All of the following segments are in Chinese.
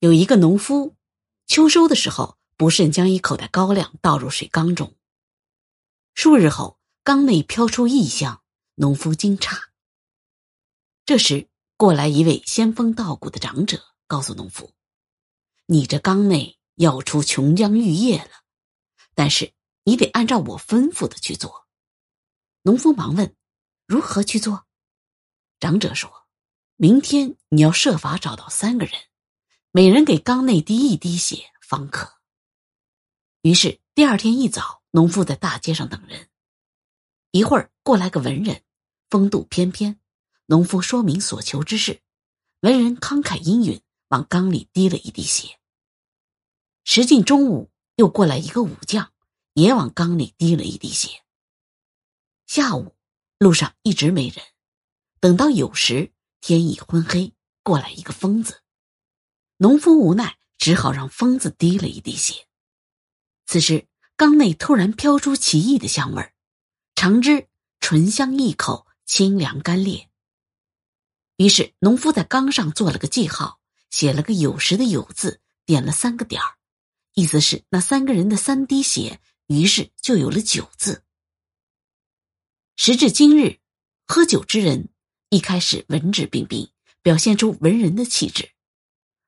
有一个农夫，秋收的时候不慎将一口袋高粱倒入水缸中。数日后，缸内飘出异香，农夫惊诧。这时，过来一位仙风道骨的长者，告诉农夫：“你这缸内要出琼浆玉液了，但是你得按照我吩咐的去做。”农夫忙问：“如何去做？”长者说：“明天你要设法找到三个人。”每人给缸内滴一滴血方可。于是第二天一早，农夫在大街上等人。一会儿过来个文人，风度翩翩。农夫说明所求之事，文人慷慨应允，往缸里滴了一滴血。时近中午，又过来一个武将，也往缸里滴了一滴血。下午路上一直没人，等到酉时，天已昏黑，过来一个疯子。农夫无奈，只好让疯子滴了一滴血。此时，缸内突然飘出奇异的香味儿，尝之醇香一口，清凉甘冽。于是，农夫在缸上做了个记号，写了个酉时的酉字，点了三个点儿，意思是那三个人的三滴血，于是就有了酒字。时至今日，喝酒之人一开始文质彬彬，表现出文人的气质。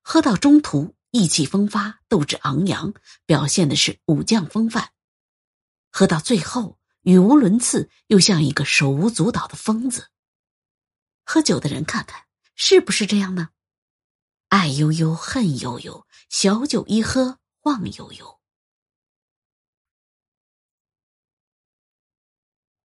喝到中途，意气风发，斗志昂扬，表现的是武将风范；喝到最后，语无伦次，又像一个手舞足蹈的疯子。喝酒的人看看，是不是这样呢？爱悠悠，恨悠悠，小酒一喝，晃悠悠。